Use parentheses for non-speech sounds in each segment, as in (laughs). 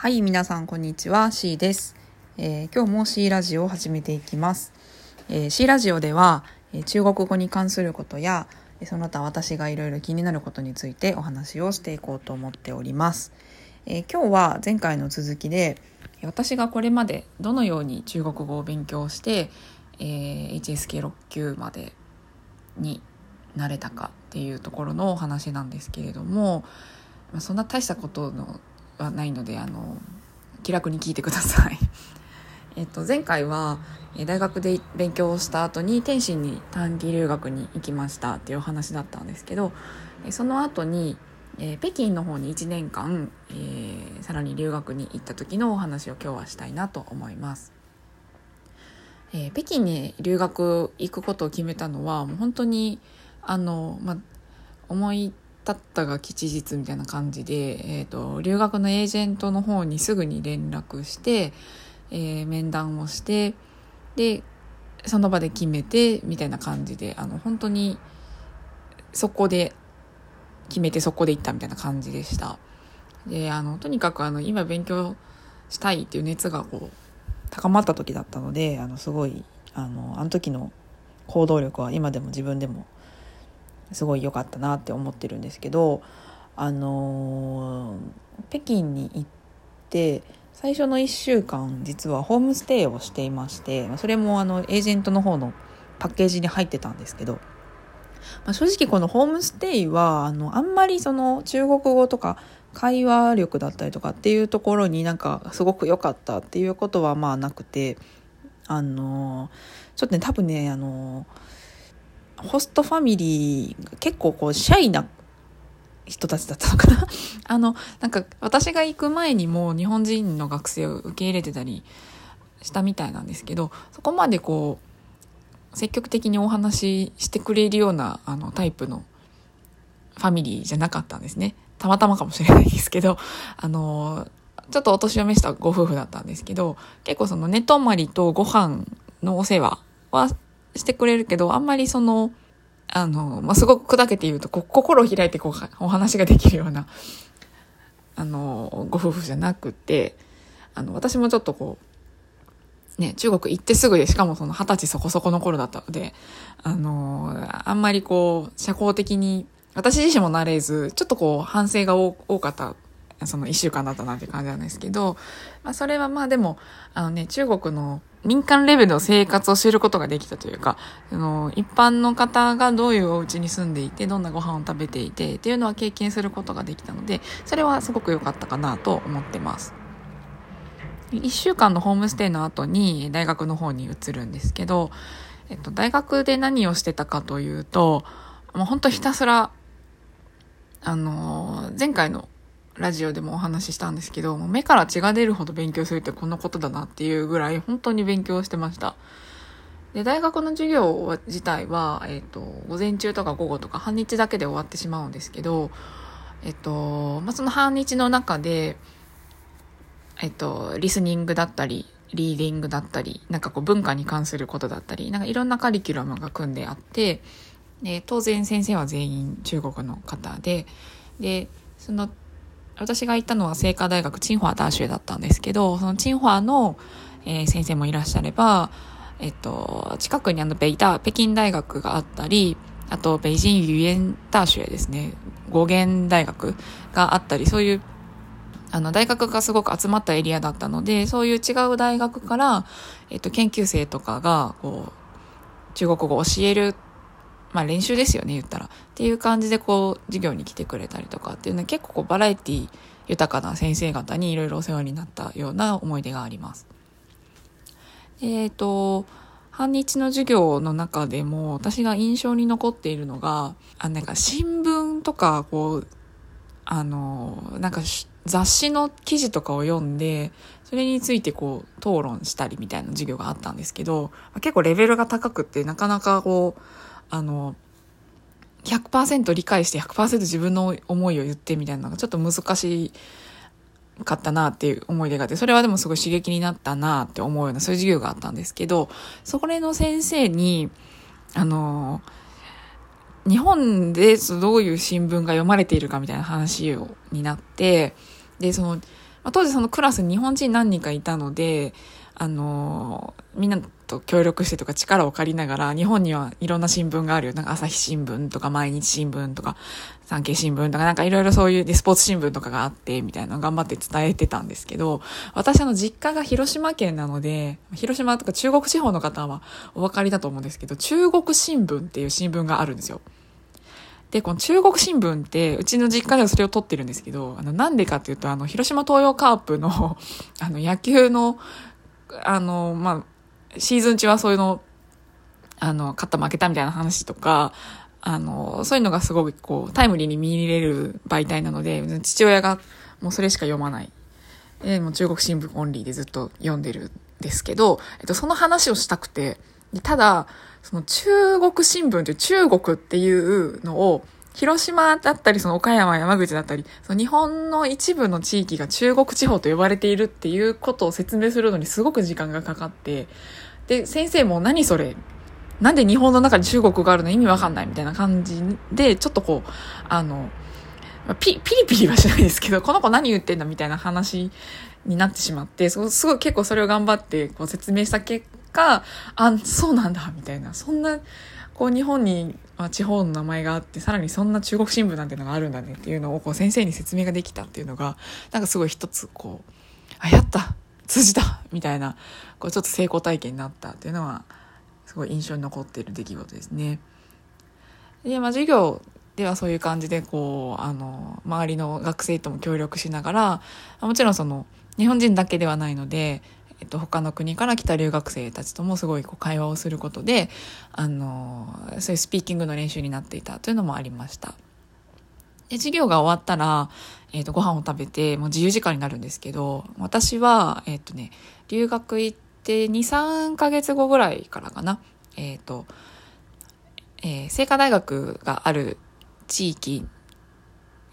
はい、皆さんこんにちは、C です。えー、今日も C ラジオを始めていきます。えー、C ラジオでは、えー、中国語に関することや、その他私がいろいろ気になることについてお話をしていこうと思っております。え今日は前回の続きで、私がこれまでどのように中国語を勉強して、え HSK6 級までになれたかっていうところのお話なんですけれども、まあ、そんな大したことのはないのであの気楽に聞いてください。(laughs) えっと、前回は大学で勉強をした後に天津に短期留学に行きましたっていうお話だったんですけどその後にえ北京の方に1年間、えー、さらに留学に行った時のお話を今日はしたいなと思います。えー、北京に留学行くことを決めたのはもう本当にあの、まあ、思いたったが吉日みたいな感じで、えーと、留学のエージェントの方にすぐに連絡して、えー、面談をしてでその場で決めてみたいな感じであの本当にそこで決めてそこで行ったみたいな感じでした。であのとにかくあの今勉強したいっていう熱がこう高まった時だったのであのすごいあのあの時の行動力は今でも自分でもすごい良かったなって思ってるんですけどあの北京に行って最初の1週間実はホームステイをしていましてそれもあのエージェントの方のパッケージに入ってたんですけど、まあ、正直このホームステイはあのあんまりその中国語とか会話力だったりとかっていうところになんかすごく良かったっていうことはまあなくてあのちょっとね多分ねあのホストファミリーが結構こうシャイな人たちだったのかな (laughs) あのなんか私が行く前にも日本人の学生を受け入れてたりしたみたいなんですけどそこまでこう積極的にお話ししてくれるようなあのタイプのファミリーじゃなかったんですね。たまたまかもしれないですけど、(laughs) あの、ちょっとお年を召したご夫婦だったんですけど、結構その寝泊まりとご飯のお世話はしてくれるけど、あんまりその、あの、まあ、すごく砕けて言うと、こ心を開いてこう、お話ができるような、あの、ご夫婦じゃなくて、あの、私もちょっとこう、ね、中国行ってすぐで、しかもその二十歳そこそこの頃だったので、あの、あんまりこう、社交的に、私自身もなれず、ちょっとこう、反省が多かったその一週間だったなって感じなんですけど、まあ、それはまあでも、あのね、中国の民間レベルの生活を知ることができたというか、あの、一般の方がどういうお家に住んでいて、どんなご飯を食べていてっていうのは経験することができたので、それはすごく良かったかなと思ってます。一週間のホームステイの後に大学の方に移るんですけど、えっと、大学で何をしてたかというと、もう本当ひたすら、あの、前回のラジオでもお話ししたんですけど、目から血が出るほど勉強するってこんなことだなっていうぐらい本当に勉強してました。で、大学の授業自体は、えっ、ー、と、午前中とか午後とか半日だけで終わってしまうんですけど、えっ、ー、と、まあ、その半日の中で、えっ、ー、と、リスニングだったり、リーディングだったり、なんかこう文化に関することだったり、なんかいろんなカリキュラムが組んであって、で当然先生は全員中国の方で、で、その私が行ったのは清華大学チンファ大学だったんですけど、そのチンファの、えー、先生もいらっしゃれば、えっと、近くにあの北大、北京大学があったり、あと、北京語言大学ですね、語源大学があったり、そういう、あの、大学がすごく集まったエリアだったので、そういう違う大学から、えっと、研究生とかが、こう、中国語を教えるまあ練習ですよね、言ったら。っていう感じでこう、授業に来てくれたりとかっていうのは結構こう、バラエティ豊かな先生方にいろいろお世話になったような思い出があります。えっ、ー、と、半日の授業の中でも私が印象に残っているのが、あなんか新聞とかこう、あの、なんか雑誌の記事とかを読んで、それについてこう討論したりみたいな授業があったんですけど、結構レベルが高くってなかなかこう、あの、100%理解して100%自分の思いを言ってみたいなのがちょっと難しかったなっていう思い出があって、それはでもすごい刺激になったなって思うようなそういう授業があったんですけど、そこの先生に、あの、日本でどういう新聞が読まれているかみたいな話をになって、で、その、当時そのクラスに日本人何人かいたので、あのみんなと協力してとか力を借りながら、日本にはいろんな新聞があるよ。なんか朝日新聞とか毎日新聞とか、産経新聞とかなんかいろいろそういうでスポーツ新聞とかがあって、みたいなの頑張って伝えてたんですけど、私あの実家が広島県なので、広島とか中国地方の方はお分かりだと思うんですけど、中国新聞っていう新聞があるんですよ。で、この中国新聞って、うちの実家ではそれを撮ってるんですけど、あの、なんでかっていうと、あの、広島東洋カープのあの、野球の、あの、まあ、シーズン中はそういうの、あの、勝った負けたみたいな話とか、あの、そういうのがすごくこう、タイムリーに見れる媒体なので、父親がもうそれしか読まない。で、もう中国新聞オンリーでずっと読んでるんですけど、えっと、その話をしたくて、ただ、その中国新聞という中国っていうのを、広島だったり、その岡山、山口だったり、その日本の一部の地域が中国地方と呼ばれているっていうことを説明するのにすごく時間がかかって、で、先生も何それ？なんで日本の中に中国があるの？意味わかんないみたいな感じで、ちょっとこう、あの、ピピリピリはしないですけど、この子何言ってんだみたいな話になってしまって、すごい結構それを頑張ってこう説明した結果、あ、そうなんだ、みたいな。そんな、こう日本には地方の名前があって、さらにそんな中国新聞なんてのがあるんだねっていうのをこう先生に説明ができたっていうのが、なんかすごい一つこう、あ、やった通じたみたいな、こうちょっと成功体験になったっていうのは、すごい印象に残っている出来事ですね。で、まあ授業ではそういう感じでこう、あの、周りの学生とも協力しながら、もちろんその、日本人だけではないので、えっと、他の国から来た留学生たちともすごいこう会話をすることで、あの、そういうスピーキングの練習になっていたというのもありました。で、授業が終わったら、えっ、と、ご飯を食べて、もう自由時間になるんですけど、私は、えっ、とね、留学行って2、3ヶ月後ぐらいからかな、えっ、と、えー、聖火大学がある地域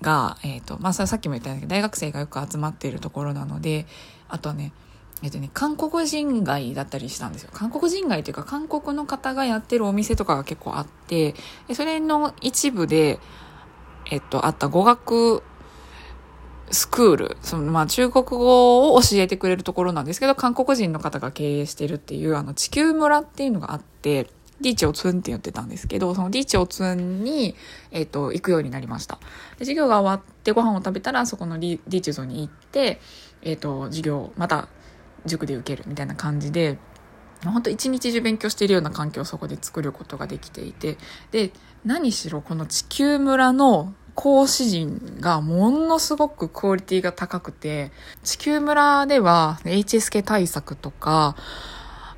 が、えっ、と、まあ、さっきも言ったんだけど、大学生がよく集まっているところなので、あとはね、えっとね、韓国人街だったりしたんですよ。韓国人街というか、韓国の方がやってるお店とかが結構あって、それの一部で、えっと、あった語学スクール、その、まあ、中国語を教えてくれるところなんですけど、韓国人の方が経営してるっていう、あの、地球村っていうのがあって、ディーチオツンって言ってたんですけど、そのディーチオツンに、えっ、と、行くようになりました。で、授業が終わってご飯を食べたら、そこのディーチゾに行って、えっ、と、授業、また塾で受けるみたいな感じで、本当一日中勉強しているような環境をそこで作ることができていて、で、何しろこの地球村の講師陣がものすごくクオリティが高くて、地球村では HSK 対策とか、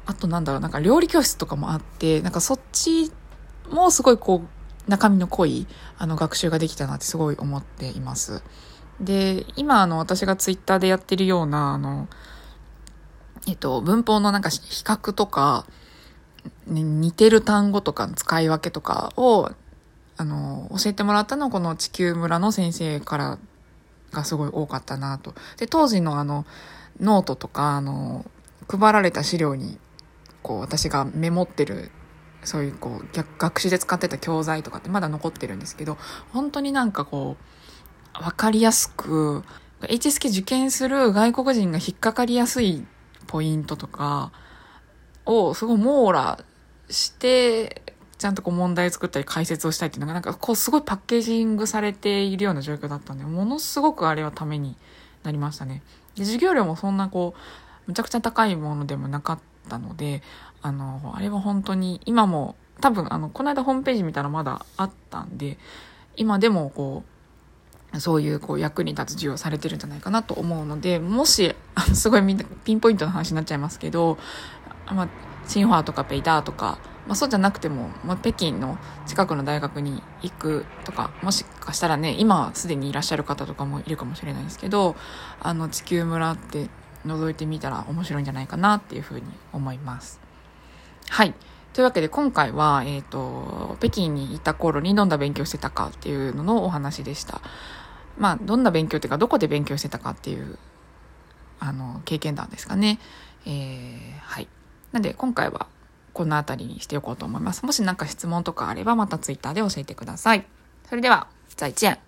あとなんだろう、なんか料理教室とかもあって、なんかそっちもすごいこう、中身の濃いあの学習ができたなってすごい思っています。で、今あの私がツイッターでやってるようなあの、えっと、文法のなんか比較とか、ね、似てる単語とか使い分けとかを、あの、教えてもらったのこの地球村の先生からがすごい多かったなと。で、当時のあの、ノートとか、あの、配られた資料に、こう、私がメモってる、そういうこう、学習で使ってた教材とかってまだ残ってるんですけど、本当になんかこう、わかりやすく、HSK 受験する外国人が引っかかりやすいポイントとかをすごい網羅して、ちゃんとこう問題を作ったり解説をしたいっていうのがなんかこうすごいパッケージングされているような状況だったんで、ものすごくあれはためになりましたね。で授業料もそんなこう、むちゃくちゃ高いものでもなかったので、あの、あれは本当に今も多分あの、この間ホームページ見たらまだあったんで、今でもこう、そういうこう役に立つ授業されてるんじゃないかなと思うので、もし、(laughs) すごいみんなピンポイントの話になっちゃいますけど、まあ、シンファーとかペイターとか、まあ、そうじゃなくても、まあ、北京の近くの大学に行くとか、もしかしたらね、今すでにいらっしゃる方とかもいるかもしれないですけど、あの、地球村って覗いてみたら面白いんじゃないかなっていうふうに思います。はい。というわけで今回は、えっ、ー、と、北京にいた頃にどんな勉強してたかっていうののお話でした。まあ、どんな勉強っていうか、どこで勉強してたかっていう、あの、経験談ですかね。えー、はい。なんで、今回はこの辺りにしておこうと思います。もし何か質問とかあれば、また Twitter で教えてください。それでは、再见。